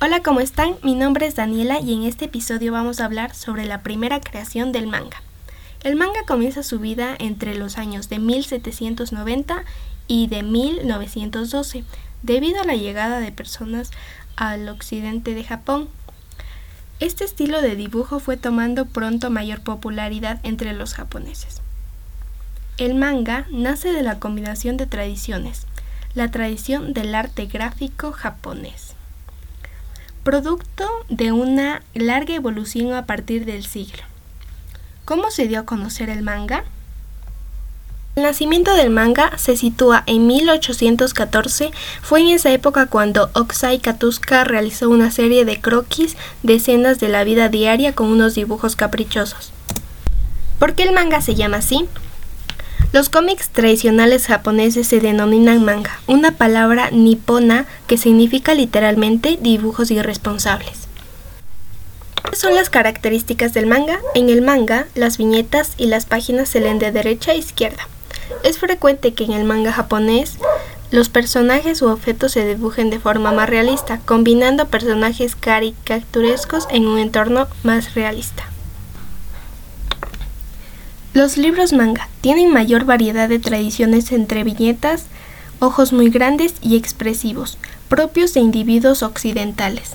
Hola, ¿cómo están? Mi nombre es Daniela y en este episodio vamos a hablar sobre la primera creación del manga. El manga comienza su vida entre los años de 1790 y de 1912, debido a la llegada de personas al occidente de Japón. Este estilo de dibujo fue tomando pronto mayor popularidad entre los japoneses. El manga nace de la combinación de tradiciones, la tradición del arte gráfico japonés producto de una larga evolución a partir del siglo. ¿Cómo se dio a conocer el manga? El nacimiento del manga se sitúa en 1814. Fue en esa época cuando Oksai Katuska realizó una serie de croquis de escenas de la vida diaria con unos dibujos caprichosos. ¿Por qué el manga se llama así? Los cómics tradicionales japoneses se denominan manga, una palabra nipona que significa literalmente dibujos irresponsables. ¿Cuáles son las características del manga? En el manga, las viñetas y las páginas se leen de derecha a izquierda. Es frecuente que en el manga japonés los personajes u objetos se dibujen de forma más realista, combinando personajes caricaturescos en un entorno más realista. Los libros manga tienen mayor variedad de tradiciones entre viñetas, ojos muy grandes y expresivos, propios de individuos occidentales.